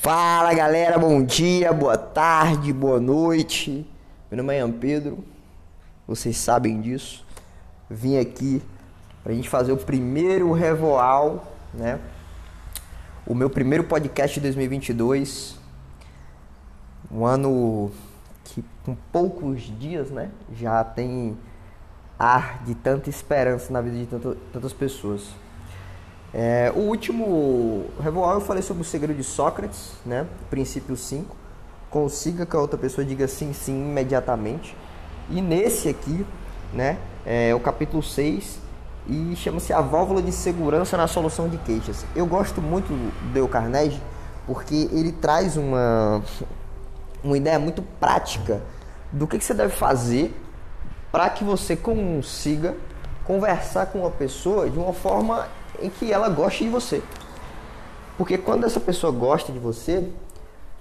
Fala galera, bom dia, boa tarde, boa noite. Meu nome é Ian Pedro, vocês sabem disso. Vim aqui pra gente fazer o primeiro Revoal, né? O meu primeiro podcast de 2022. Um ano que com poucos dias, né? Já tem ar de tanta esperança na vida de tanto, tantas pessoas. É, o último Revoal eu falei sobre o segredo de Sócrates, né? Princípio 5. Consiga que a outra pessoa diga sim, sim imediatamente. E nesse aqui, né? É o capítulo 6 e chama-se A Válvula de Segurança na Solução de Queixas. Eu gosto muito do Dale Carnegie porque ele traz uma, uma ideia muito prática do que, que você deve fazer para que você consiga conversar com uma pessoa de uma forma em que ela goste de você. Porque quando essa pessoa gosta de você,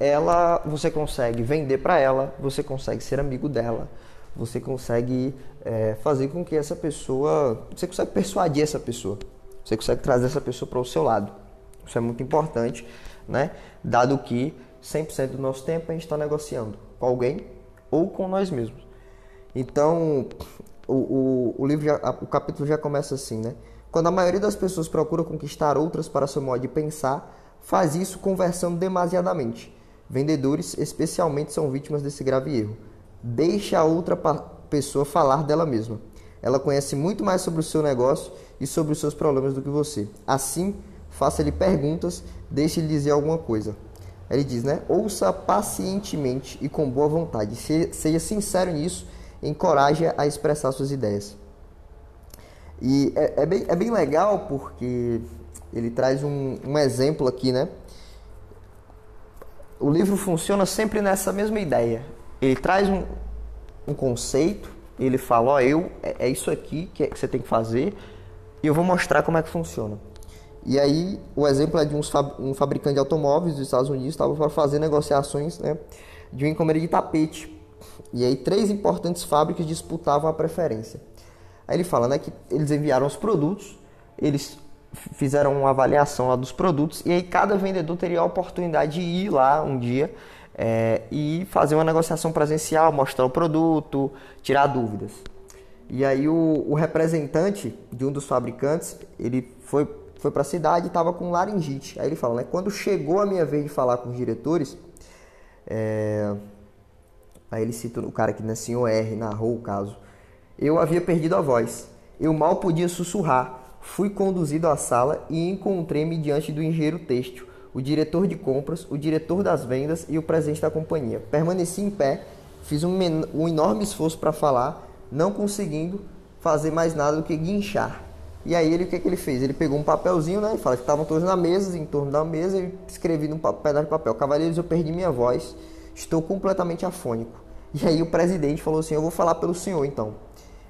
ela você consegue vender para ela, você consegue ser amigo dela, você consegue é, fazer com que essa pessoa, você consegue persuadir essa pessoa, você consegue trazer essa pessoa para o seu lado. Isso é muito importante, né? Dado que 100% do nosso tempo a gente está negociando com alguém ou com nós mesmos. Então, o, o, o livro, já, o capítulo já começa assim, né? Quando a maioria das pessoas procura conquistar outras para seu modo de pensar, faz isso conversando demasiadamente. Vendedores, especialmente, são vítimas desse grave erro. Deixe a outra pessoa falar dela mesma. Ela conhece muito mais sobre o seu negócio e sobre os seus problemas do que você. Assim, faça-lhe perguntas, deixe-lhe dizer alguma coisa. Ele diz, né? Ouça pacientemente e com boa vontade. Seja sincero nisso, encoraje a expressar suas ideias. E é, é, bem, é bem legal porque ele traz um, um exemplo aqui, né? O livro funciona sempre nessa mesma ideia. Ele traz um, um conceito, ele fala, ó, oh, eu, é, é, isso aqui que, é, que você tem que fazer, e eu vou mostrar como é que funciona. E aí, o exemplo é de um fabricante de automóveis dos Estados Unidos estava para fazer negociações né, de uma encomenda de tapete. E aí, três importantes fábricas disputavam a preferência. Aí ele fala né, que eles enviaram os produtos, eles fizeram uma avaliação lá dos produtos e aí cada vendedor teria a oportunidade de ir lá um dia é, e fazer uma negociação presencial, mostrar o produto, tirar dúvidas. E aí o, o representante de um dos fabricantes, ele foi, foi para a cidade e estava com laringite. Aí ele fala, né, quando chegou a minha vez de falar com os diretores, é, aí ele cita o cara que na senhor R narrou o caso, eu havia perdido a voz. Eu mal podia sussurrar. Fui conduzido à sala e encontrei-me diante do engenheiro têxtil, o diretor de compras, o diretor das vendas e o presidente da companhia. Permaneci em pé, fiz um, um enorme esforço para falar, não conseguindo fazer mais nada do que guinchar. E aí ele o que, que ele fez? Ele pegou um papelzinho, né? E fala que estavam todos na mesa, em torno da mesa, e escrevi num pedaço de papel. Cavaleiros, eu perdi minha voz, estou completamente afônico. E aí o presidente falou assim: Eu vou falar pelo senhor então.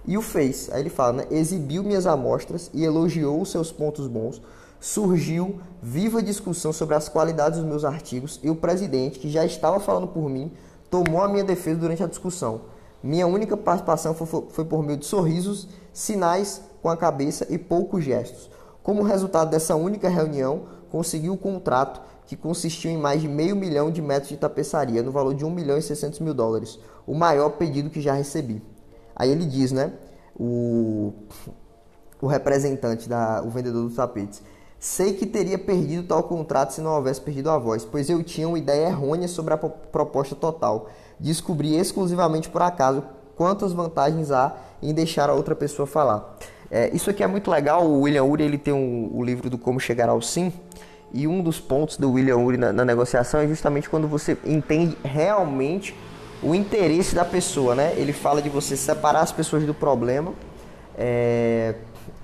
E o fez. Aí ele fala, né? Exibiu minhas amostras e elogiou os seus pontos bons. Surgiu viva discussão sobre as qualidades dos meus artigos e o presidente, que já estava falando por mim, tomou a minha defesa durante a discussão. Minha única participação foi, por meio de sorrisos, sinais com a cabeça e poucos gestos. Como resultado dessa única reunião, consegui o contrato que consistiu em mais de meio milhão de metros de tapeçaria, no valor de 1 milhão e 600 mil dólares, o maior pedido que já recebi. Aí ele diz, né? O, o representante, da, o vendedor dos tapetes. Sei que teria perdido tal contrato se não houvesse perdido a voz, pois eu tinha uma ideia errônea sobre a proposta total. Descobri exclusivamente por acaso quantas vantagens há em deixar a outra pessoa falar. É, isso aqui é muito legal. O William Ury ele tem um, o livro do Como Chegar ao Sim. E um dos pontos do William Ury na, na negociação é justamente quando você entende realmente o interesse da pessoa, né? Ele fala de você separar as pessoas do problema é,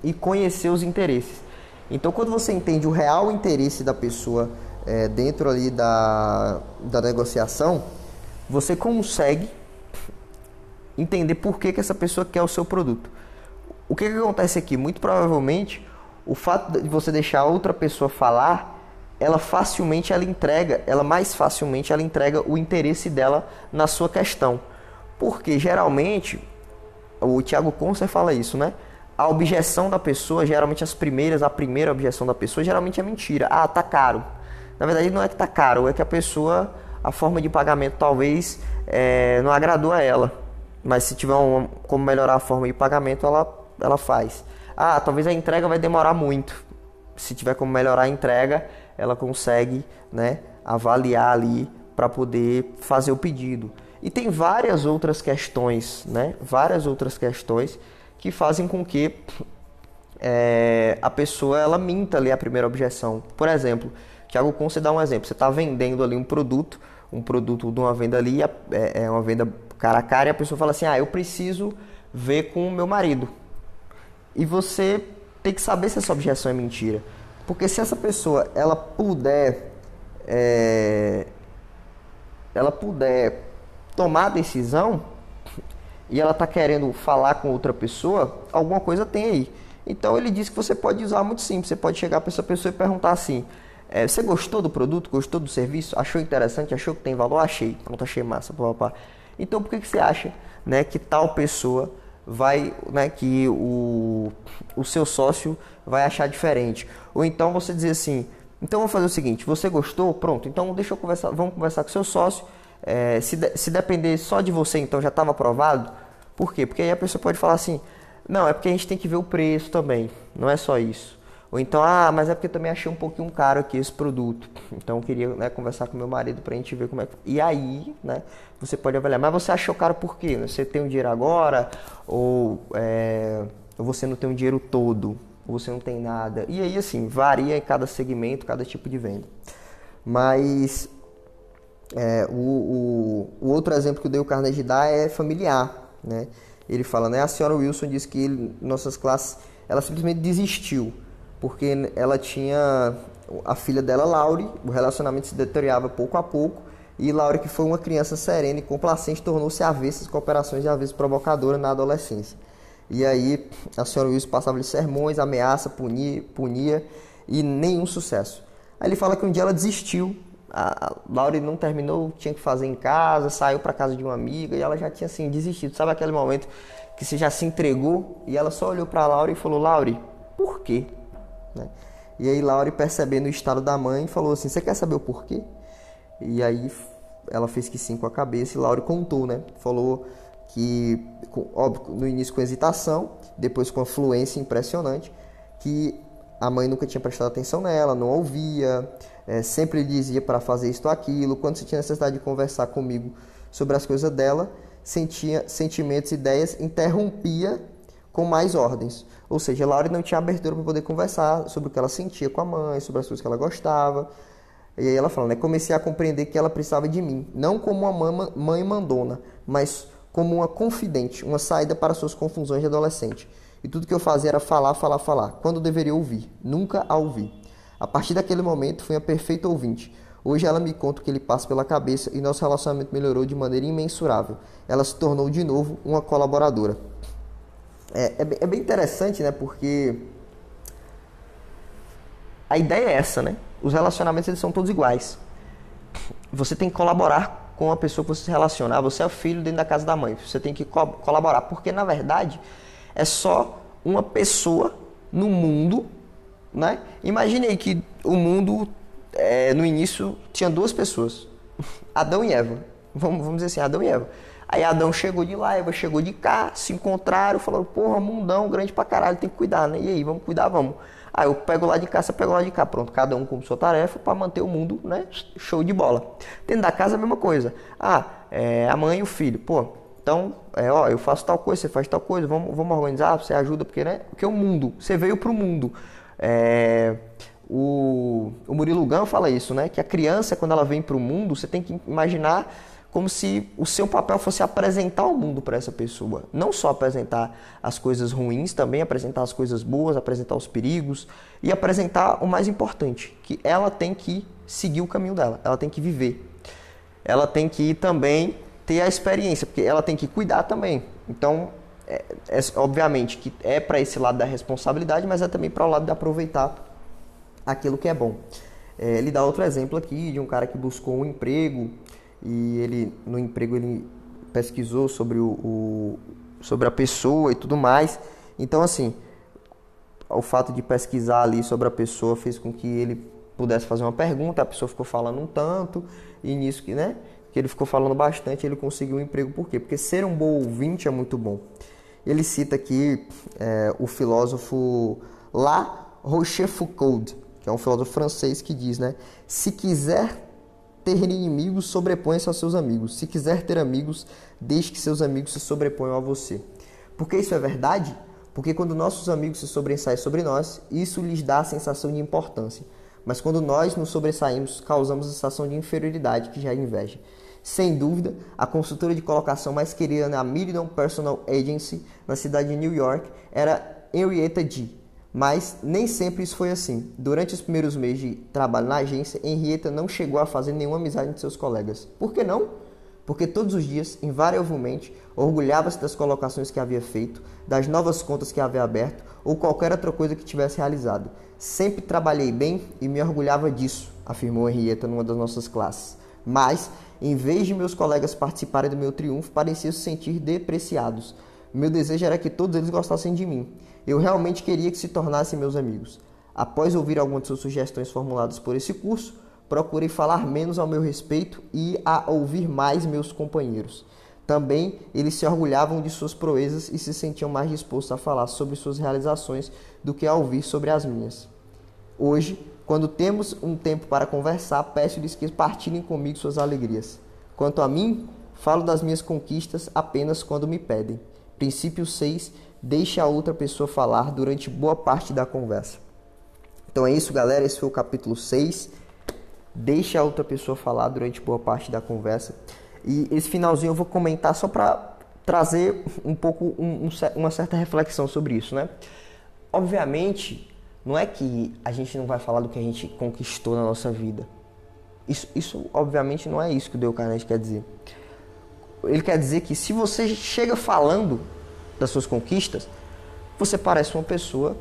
e conhecer os interesses. Então, quando você entende o real interesse da pessoa é, dentro ali da, da negociação, você consegue entender por que, que essa pessoa quer o seu produto. O que, que acontece aqui? Muito provavelmente, o fato de você deixar outra pessoa falar ela facilmente ela entrega, ela mais facilmente ela entrega o interesse dela na sua questão. Porque geralmente, o Tiago Concer fala isso, né? A objeção da pessoa, geralmente as primeiras, a primeira objeção da pessoa geralmente é mentira. Ah, tá caro. Na verdade, não é que tá caro, é que a pessoa, a forma de pagamento talvez é, não agradou a ela. Mas se tiver um, como melhorar a forma de pagamento, ela, ela faz. Ah, talvez a entrega vai demorar muito. Se tiver como melhorar a entrega, ela consegue né, avaliar ali para poder fazer o pedido. E tem várias outras questões, né? Várias outras questões que fazem com que é, a pessoa ela minta ali a primeira objeção. Por exemplo, Tiago você dá um exemplo. Você está vendendo ali um produto, um produto de uma venda ali, é, é uma venda cara a cara, e a pessoa fala assim: Ah, eu preciso ver com o meu marido. E você tem que saber se essa objeção é mentira. Porque se essa pessoa ela puder é, ela puder tomar a decisão e ela está querendo falar com outra pessoa, alguma coisa tem aí. Então ele diz que você pode usar muito simples. Você pode chegar para essa pessoa e perguntar assim: é, Você gostou do produto? Gostou do serviço? Achou interessante? Achou que tem valor? Achei. Pronto, achei massa. Pá, pá. Então por que, que você acha né, que tal pessoa vai, né, que o, o seu sócio vai achar diferente? Ou então você dizer assim: Então vamos fazer o seguinte: Você gostou? Pronto. Então deixa eu conversar. Vamos conversar com seu sócio. É, se, de, se depender só de você, então já estava aprovado. Por quê? Porque aí a pessoa pode falar assim: não, é porque a gente tem que ver o preço também, não é só isso. Ou então, ah, mas é porque também achei um pouquinho caro aqui esse produto. Então eu queria né, conversar com meu marido pra gente ver como é que. E aí, né, você pode avaliar. Mas você achou caro por quê? Você tem um dinheiro agora? Ou, é, você não tem um dinheiro todo? Ou você não tem nada? E aí, assim, varia em cada segmento, cada tipo de venda. Mas é, o, o, o, outro exemplo que eu dei o Carnegie dá é familiar, né? Ele fala, né? A senhora Wilson disse que ele, nossas classes, ela simplesmente desistiu porque ela tinha a filha dela, Laure, o relacionamento se deteriorava pouco a pouco e Laure, que foi uma criança serena e complacente, tornou-se avessa às cooperações de avessa provocadora na adolescência. E aí a senhora Wilson passava-lhe sermões, ameaça, punia, punia e nenhum sucesso. Aí ele fala que um dia ela desistiu a Laura não terminou, tinha que fazer em casa, saiu para casa de uma amiga e ela já tinha assim desistido. Sabe aquele momento que você já se entregou e ela só olhou para Laura e falou: "Laure, por quê?" Né? E aí Laure percebendo o estado da mãe falou assim: "Você quer saber o porquê?" E aí ela fez que sim com a cabeça e Laure contou, né? Falou que óbvio, no início com hesitação, depois com a fluência impressionante, que a mãe nunca tinha prestado atenção nela, não ouvia, é, sempre dizia para fazer isto ou aquilo. Quando você tinha necessidade de conversar comigo sobre as coisas dela, sentia sentimentos, ideias, interrompia com mais ordens. Ou seja, Laura não tinha abertura para poder conversar sobre o que ela sentia com a mãe, sobre as coisas que ela gostava. E aí ela fala, né? Comecei a compreender que ela precisava de mim, não como uma mãe mandona, mas como uma confidente, uma saída para suas confusões de adolescente. E tudo que eu fazia era falar, falar, falar, quando deveria ouvir, nunca a ouvir. A partir daquele momento, fui a perfeita ouvinte. Hoje ela me conta o que ele passa pela cabeça e nosso relacionamento melhorou de maneira imensurável. Ela se tornou de novo uma colaboradora. É, é, é bem interessante, né? Porque a ideia é essa, né? Os relacionamentos eles são todos iguais. Você tem que colaborar com a pessoa que você se relaciona. Ah, você é o filho dentro da casa da mãe. Você tem que co colaborar. Porque, na verdade, é só uma pessoa no mundo né? Imaginei que o mundo, é, no início, tinha duas pessoas: Adão e Eva. Vamos, vamos dizer assim, Adão e Eva. Aí Adão chegou de lá, Eva chegou de cá, se encontraram, falaram: porra, mundão grande pra caralho, tem que cuidar, né? E aí, vamos cuidar, vamos. Aí eu pego lá de cá, você pega lá de cá. Pronto, cada um com sua tarefa para manter o mundo, né? Show de bola. Dentro da casa, a mesma coisa. Ah, é, a mãe e o filho. Pô, então, é, ó, eu faço tal coisa, você faz tal coisa, vamos, vamos organizar, você ajuda, porque, né? Porque o mundo, você veio pro mundo. É, o, o Murilo Gun fala isso, né? Que a criança, quando ela vem para o mundo, você tem que imaginar como se o seu papel fosse apresentar o mundo para essa pessoa. Não só apresentar as coisas ruins, também apresentar as coisas boas, apresentar os perigos e apresentar o mais importante, que ela tem que seguir o caminho dela, ela tem que viver. Ela tem que também ter a experiência, porque ela tem que cuidar também. Então, é, é, obviamente que é para esse lado da responsabilidade, mas é também para o lado de aproveitar aquilo que é bom. É, ele dá outro exemplo aqui de um cara que buscou um emprego e ele no emprego ele pesquisou sobre o, o sobre a pessoa e tudo mais. Então assim, o fato de pesquisar ali sobre a pessoa fez com que ele pudesse fazer uma pergunta, a pessoa ficou falando um tanto, e nisso que, né? Que ele ficou falando bastante, ele conseguiu um emprego. Por quê? Porque ser um bom ouvinte é muito bom. Ele cita aqui é, o filósofo La Rochefoucauld, que é um filósofo francês que diz, né? Se quiser ter inimigos, sobreponha-se aos seus amigos. Se quiser ter amigos, deixe que seus amigos se sobreponham a você. Por que isso é verdade? Porque quando nossos amigos se sobressaem sobre nós, isso lhes dá a sensação de importância. Mas quando nós nos sobressaímos, causamos a sensação de inferioridade, que já é inveja. Sem dúvida, a consultora de colocação mais querida na Million Personal Agency, na cidade de New York, era Henrietta D. Mas nem sempre isso foi assim. Durante os primeiros meses de trabalho na agência, Henrietta não chegou a fazer nenhuma amizade entre seus colegas. Por que não? Porque todos os dias, invariavelmente, orgulhava-se das colocações que havia feito, das novas contas que havia aberto ou qualquer outra coisa que tivesse realizado. Sempre trabalhei bem e me orgulhava disso, afirmou Henrietta numa das nossas classes. Mas, em vez de meus colegas participarem do meu triunfo, pareciam se sentir depreciados. Meu desejo era que todos eles gostassem de mim. Eu realmente queria que se tornassem meus amigos. Após ouvir algumas de suas sugestões formuladas por esse curso, procurei falar menos ao meu respeito e a ouvir mais meus companheiros. Também eles se orgulhavam de suas proezas e se sentiam mais dispostos a falar sobre suas realizações do que a ouvir sobre as minhas. Hoje, quando temos um tempo para conversar, peço-lhes que partilhem comigo suas alegrias. Quanto a mim, falo das minhas conquistas apenas quando me pedem. Princípio 6 deixe a outra pessoa falar durante boa parte da conversa. Então é isso, galera. Esse foi o capítulo 6. Deixe a outra pessoa falar durante boa parte da conversa. E esse finalzinho eu vou comentar só para trazer um pouco um, um, uma certa reflexão sobre isso, né? Obviamente, não é que a gente não vai falar do que a gente conquistou na nossa vida. Isso, isso obviamente, não é isso que o Dale Carnegie quer dizer. Ele quer dizer que se você chega falando das suas conquistas, você parece uma pessoa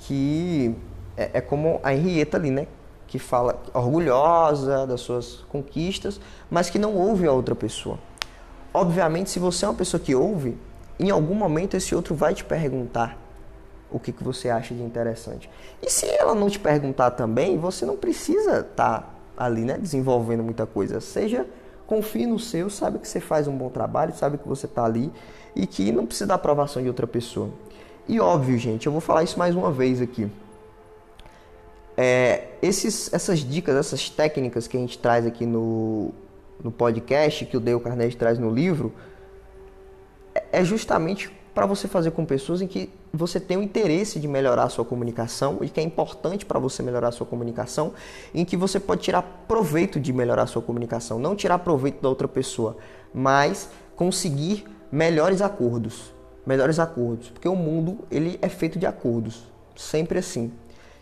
que é, é como a Henrietta ali, né? Que fala orgulhosa das suas conquistas, mas que não ouve a outra pessoa. Obviamente, se você é uma pessoa que ouve, em algum momento esse outro vai te perguntar o que, que você acha de interessante. E se ela não te perguntar também, você não precisa estar tá ali, né, desenvolvendo muita coisa. Seja confie no seu, sabe que você faz um bom trabalho, sabe que você está ali e que não precisa da aprovação de outra pessoa. E óbvio, gente, eu vou falar isso mais uma vez aqui. É, esses, essas dicas, essas técnicas que a gente traz aqui no, no podcast, que o Dale Carnegie traz no livro, é, é justamente para você fazer com pessoas em que você tem o interesse de melhorar a sua comunicação e que é importante para você melhorar a sua comunicação, em que você pode tirar proveito de melhorar a sua comunicação, não tirar proveito da outra pessoa, mas conseguir melhores acordos, melhores acordos, porque o mundo ele é feito de acordos, sempre assim.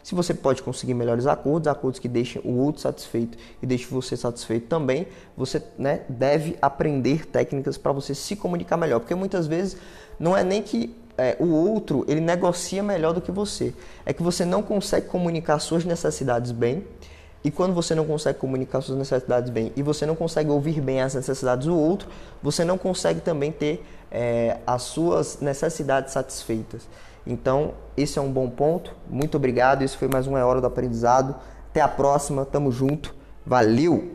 Se você pode conseguir melhores acordos, acordos que deixem o outro satisfeito e deixem você satisfeito também, você né, deve aprender técnicas para você se comunicar melhor, porque muitas vezes não é nem que é, o outro ele negocia melhor do que você. É que você não consegue comunicar suas necessidades bem. E quando você não consegue comunicar suas necessidades bem e você não consegue ouvir bem as necessidades do outro, você não consegue também ter é, as suas necessidades satisfeitas. Então, esse é um bom ponto. Muito obrigado. Isso foi mais uma hora do aprendizado. Até a próxima. Tamo junto. Valeu!